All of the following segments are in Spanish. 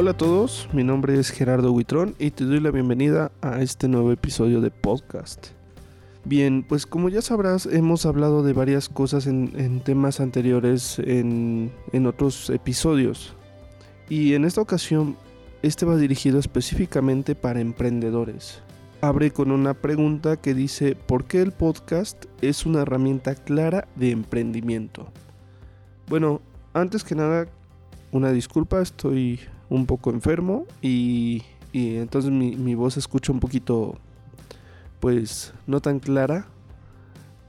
Hola a todos, mi nombre es Gerardo Huitrón y te doy la bienvenida a este nuevo episodio de podcast. Bien, pues como ya sabrás, hemos hablado de varias cosas en, temas anteriores en, en otros episodios. Y en esta ocasión, este va dirigido específicamente para emprendedores. Abre con una pregunta que dice, ¿por qué el podcast es una herramienta clara de emprendimiento? Bueno, antes que nada, una disculpa, estoy un poco enfermo y, entonces mi, voz se escucha un poquito, pues, no tan clara.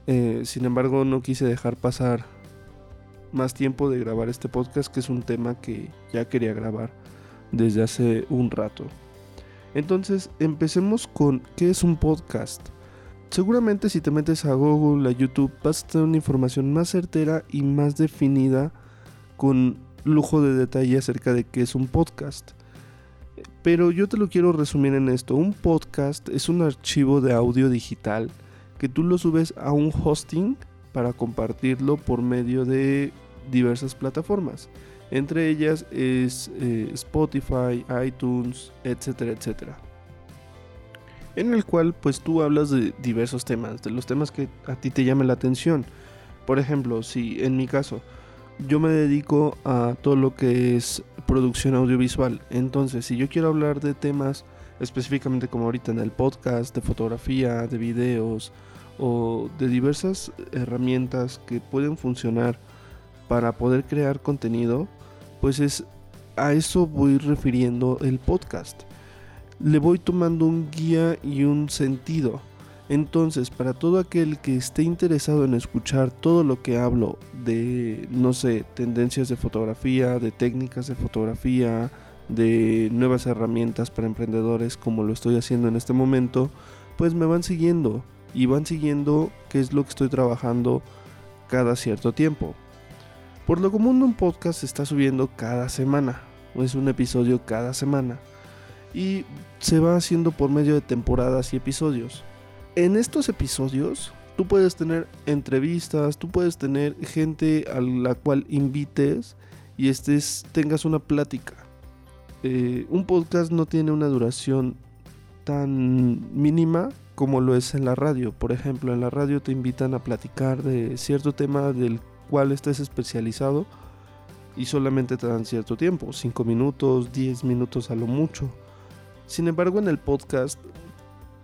Eh, sin embargo, no quise dejar pasar más tiempo de grabar este podcast, que es un tema que ya quería grabar desde hace un rato. Entonces, empecemos con qué es un podcast. Seguramente si te metes a Google, a YouTube, vas a tener una información más certera y más definida con lujo de detalle acerca de qué es un podcast. Pero yo te lo quiero resumir en esto. Un podcast es un archivo de audio digital que tú lo subes a un hosting para compartirlo por medio de diversas plataformas. Entre ellas es eh, Spotify, iTunes, etcétera, etcétera. En el cual pues tú hablas de diversos temas, de los temas que a ti te llamen la atención. Por ejemplo, si en mi caso yo me dedico a todo lo que es producción audiovisual. Entonces, si yo quiero hablar de temas específicamente como ahorita en el podcast, de fotografía, de videos o de diversas herramientas que pueden funcionar para poder crear contenido, pues es a eso voy refiriendo el podcast. Le voy tomando un guía y un sentido entonces, para todo aquel que esté interesado en escuchar todo lo que hablo de, no sé, tendencias de fotografía, de técnicas de fotografía, de nuevas herramientas para emprendedores como lo estoy haciendo en este momento, pues me van siguiendo y van siguiendo qué es lo que estoy trabajando cada cierto tiempo. Por lo común un podcast se está subiendo cada semana, es un episodio cada semana, y se va haciendo por medio de temporadas y episodios en estos episodios tú puedes tener entrevistas, tú puedes tener gente a la cual invites y tengas una plática. Eh, un podcast no tiene una duración tan mínima como lo es en la radio. Por ejemplo, en la radio te invitan a platicar de cierto tema del cual estés especializado y solamente te dan cierto tiempo, 5 minutos, 10 minutos a lo mucho. Sin embargo, en el podcast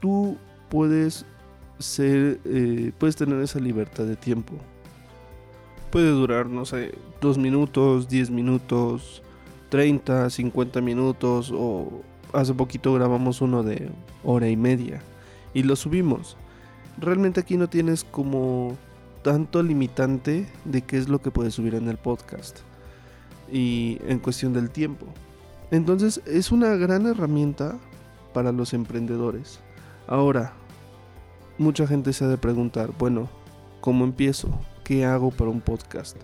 tú puedes ser, eh, puedes tener esa libertad de tiempo. Puede durar, no sé, 2 minutos, 10 minutos, 30, 50 minutos o hace poquito grabamos uno de hora y media y lo subimos. Realmente aquí no tienes como tanto limitante de qué es lo que puedes subir en el podcast y en cuestión del tiempo. Entonces es una gran herramienta para los emprendedores. Ahora, mucha gente se ha de preguntar, bueno, ¿cómo empiezo? ¿Qué hago para un podcast?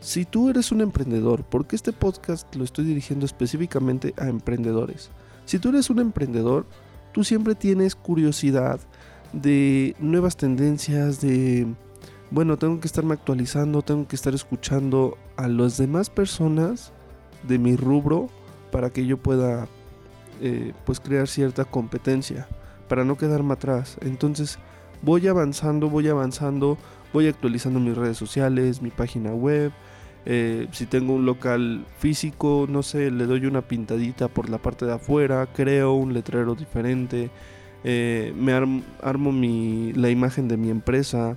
Si tú eres un emprendedor, porque este podcast lo estoy dirigiendo específicamente a emprendedores. Si tú eres un emprendedor, tú siempre tienes curiosidad de nuevas tendencias, de, bueno, tengo que estarme actualizando, tengo que estar escuchando a las demás personas de mi rubro para que yo pueda, eh, pues, crear cierta competencia para no quedarme atrás. Entonces voy avanzando, voy avanzando, voy actualizando mis redes sociales, mi página web. Eh, si tengo un local físico, no sé, le doy una pintadita por la parte de afuera, creo un letrero diferente, eh, me armo, mi, la imagen de mi empresa.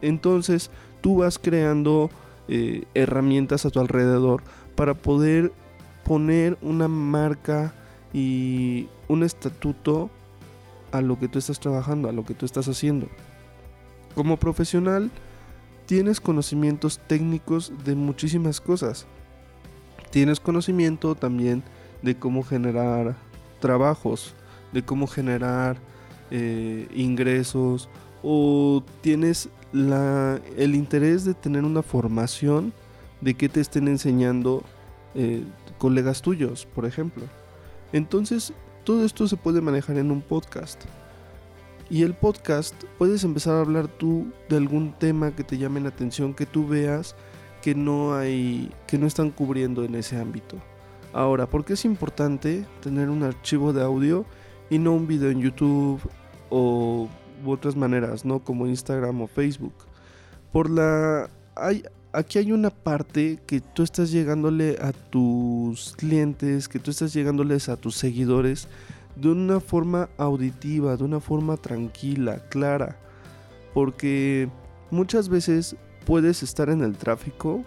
Entonces tú vas creando eh, herramientas a tu alrededor para poder poner una marca y un estatuto a lo que tú estás trabajando, a lo que tú estás haciendo. Como profesional, tienes conocimientos técnicos de muchísimas cosas. Tienes conocimiento también de cómo generar trabajos, de cómo generar eh, ingresos o tienes la, el interés de tener una formación de que te estén enseñando eh, colegas tuyos, por ejemplo. Entonces todo esto se puede manejar en un podcast. Y el podcast puedes empezar a hablar tú de algún tema que te llame la atención, que tú veas que no hay, que no están cubriendo en ese ámbito. Ahora, ¿por qué es importante tener un archivo de audio y no un video en YouTube o otras maneras, ¿no? Como Instagram o Facebook? Por la hay aquí hay una parte que tú estás llegándole a tus clientes, que tú estás llegándoles a tus seguidores de una forma auditiva, de una forma tranquila, clara. Porque muchas veces puedes estar en el tráfico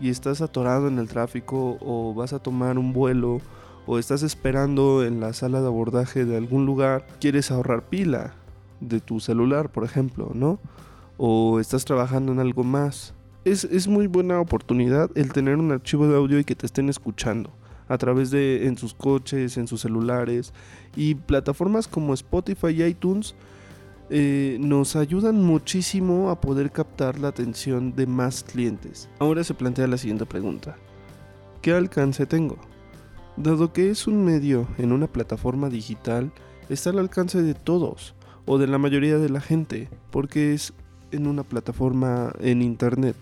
y estás atorado en el tráfico o vas a tomar un vuelo o estás esperando en la sala de abordaje de algún lugar, quieres ahorrar pila de tu celular, por ejemplo, ¿no? O estás trabajando en algo más. Es, es muy buena oportunidad el tener un archivo de audio y que te estén escuchando a través de en sus coches, en sus celulares y plataformas como Spotify y iTunes eh, nos ayudan muchísimo a poder captar la atención de más clientes. Ahora se plantea la siguiente pregunta. ¿Qué alcance tengo? Dado que es un medio en una plataforma digital, está al alcance de todos o de la mayoría de la gente, porque es en una plataforma en internet.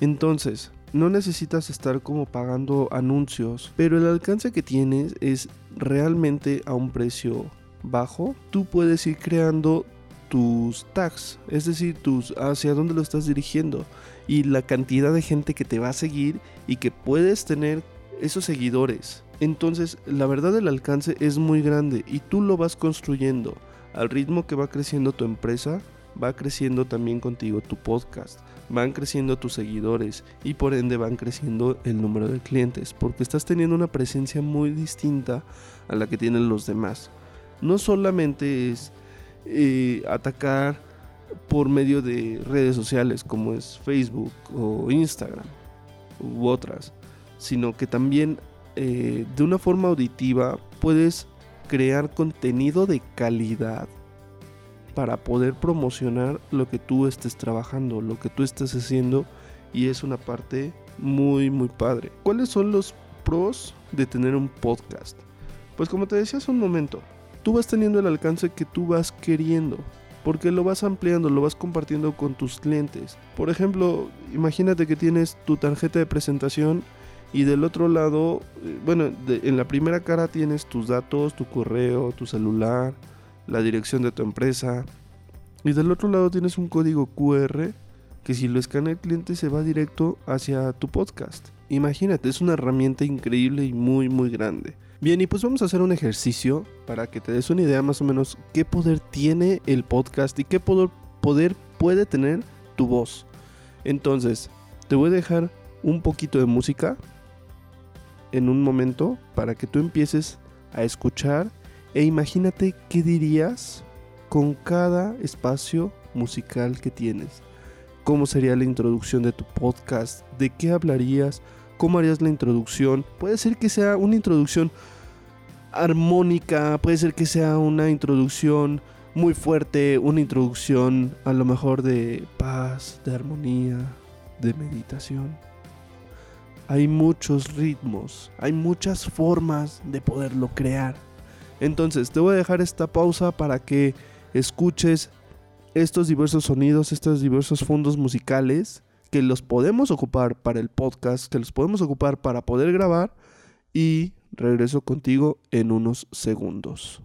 Entonces, no necesitas estar como pagando anuncios, pero el alcance que tienes es realmente a un precio bajo, tú puedes ir creando tus tags, es decir, tus hacia dónde lo estás dirigiendo y la cantidad de gente que te va a seguir y que puedes tener esos seguidores. Entonces, la verdad el alcance es muy grande y tú lo vas construyendo al ritmo que va creciendo tu empresa, va creciendo también contigo tu podcast, van creciendo tus seguidores y por ende van creciendo el número de clientes, porque estás teniendo una presencia muy distinta a la que tienen los demás. No solamente es eh, atacar por medio de redes sociales como es Facebook o Instagram u otras, sino que también eh, de una forma auditiva puedes crear contenido de calidad para poder promocionar lo que tú estés trabajando, lo que tú estés haciendo y es una parte muy muy padre. ¿Cuáles son los pros de tener un podcast? Pues como te decía hace un momento, tú vas teniendo el alcance que tú vas queriendo. Porque lo vas ampliando, lo vas compartiendo con tus clientes. Por ejemplo, imagínate que tienes tu tarjeta de presentación y del otro lado, eh, bueno, en la primera cara tienes tus datos, tu correo, tu celular, la dirección de tu empresa. Y del otro lado tienes un código QR que si lo escanea el cliente se va directo hacia tu podcast. Imagínate, es una herramienta increíble y muy muy grande. Bien, y pues vamos a hacer un ejercicio para que te des una idea más o menos qué poder tiene el podcast y qué poder, poder puede tener tu voz. Entonces, te voy a dejar un poquito de música en un momento para que tú empieces a escuchar e imagínate qué dirías con cada espacio musical que tienes. ¿Cómo sería la introducción de tu podcast? ¿De qué hablarías? cómo harías la introducción. Puede ser que sea una introducción armónica, puede ser que sea una introducción muy fuerte, una introducción a lo mejor de paz, de armonía, de meditación. Hay muchos ritmos, hay muchas formas de poderlo crear. Entonces te voy a dejar esta pausa para que escuches estos diversos sonidos, estos diversos fondos musicales que los podemos ocupar para el podcast, que los podemos ocupar para poder grabar y regreso contigo en unos segundos.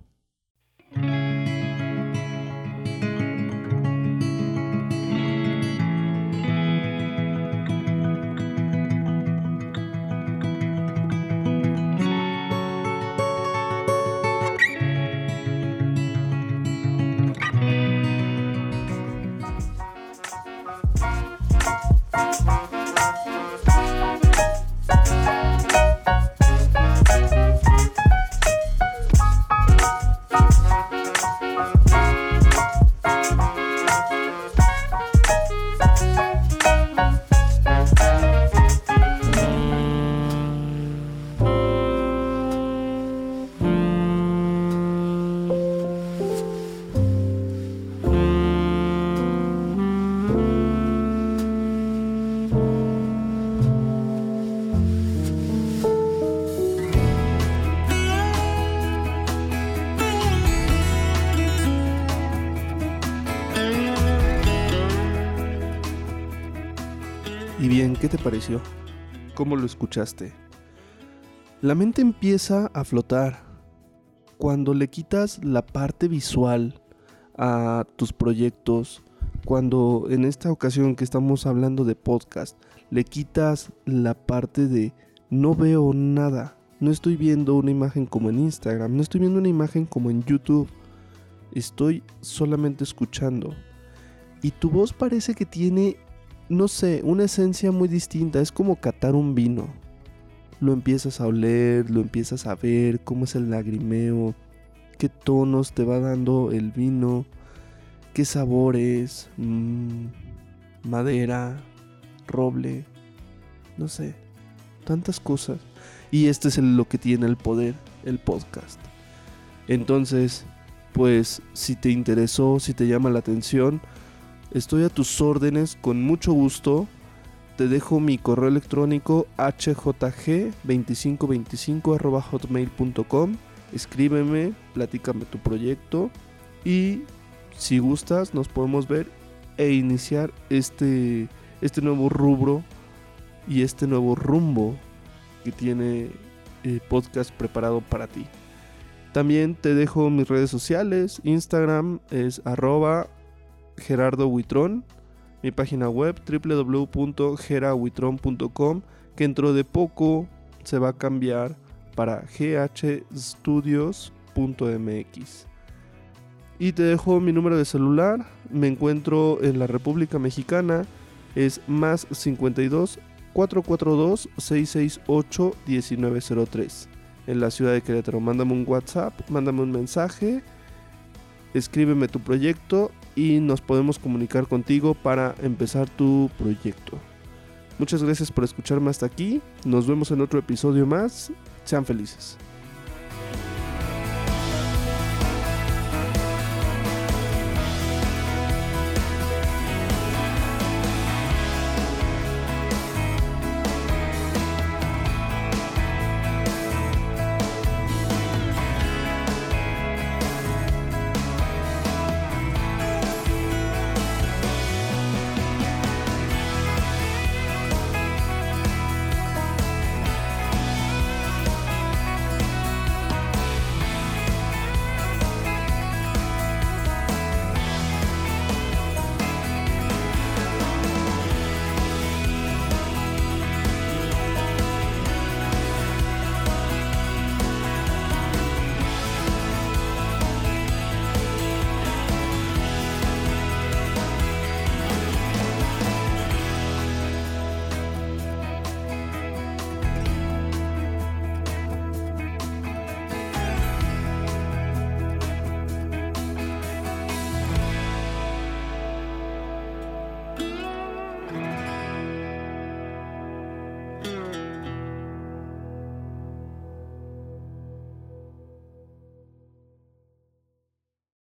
Pareció? ¿Cómo lo escuchaste? La mente empieza a flotar cuando le quitas la parte visual a tus proyectos, cuando en esta ocasión que estamos hablando de podcast, le quitas la parte de no veo nada, no estoy viendo una imagen como en Instagram, no estoy viendo una imagen como en YouTube, estoy solamente escuchando. Y tu voz parece que tiene, no sé, una esencia muy distinta, es como catar un vino. Lo empiezas a oler, lo empiezas a ver, cómo es el lagrimeo, qué tonos te va dando el vino, qué sabores, mmm, madera, roble, no sé, tantas cosas. Y este es lo que tiene el poder, el podcast. Entonces, pues si te interesó, si te llama la atención, estoy a tus órdenes con mucho gusto. Te dejo mi correo electrónico hjg2525.hotmail.com. Escríbeme, platícame tu proyecto y si gustas nos podemos ver e iniciar este, este nuevo rubro y este nuevo rumbo que tiene el podcast preparado para ti. También te dejo mis redes sociales. Instagram es arroba Gerardo Mi página web www.gerawitron.com que dentro de poco se va a cambiar para ghstudios.mx. Y te dejo mi número de celular. Me encuentro en la República Mexicana. Es más 52 442 668 1903. En la ciudad de Querétaro. Mándame un WhatsApp, mándame un mensaje, escríbeme tu proyecto y nos podemos comunicar contigo para empezar tu proyecto. Muchas gracias por escucharme hasta aquí. Nos vemos en otro episodio más. Sean felices.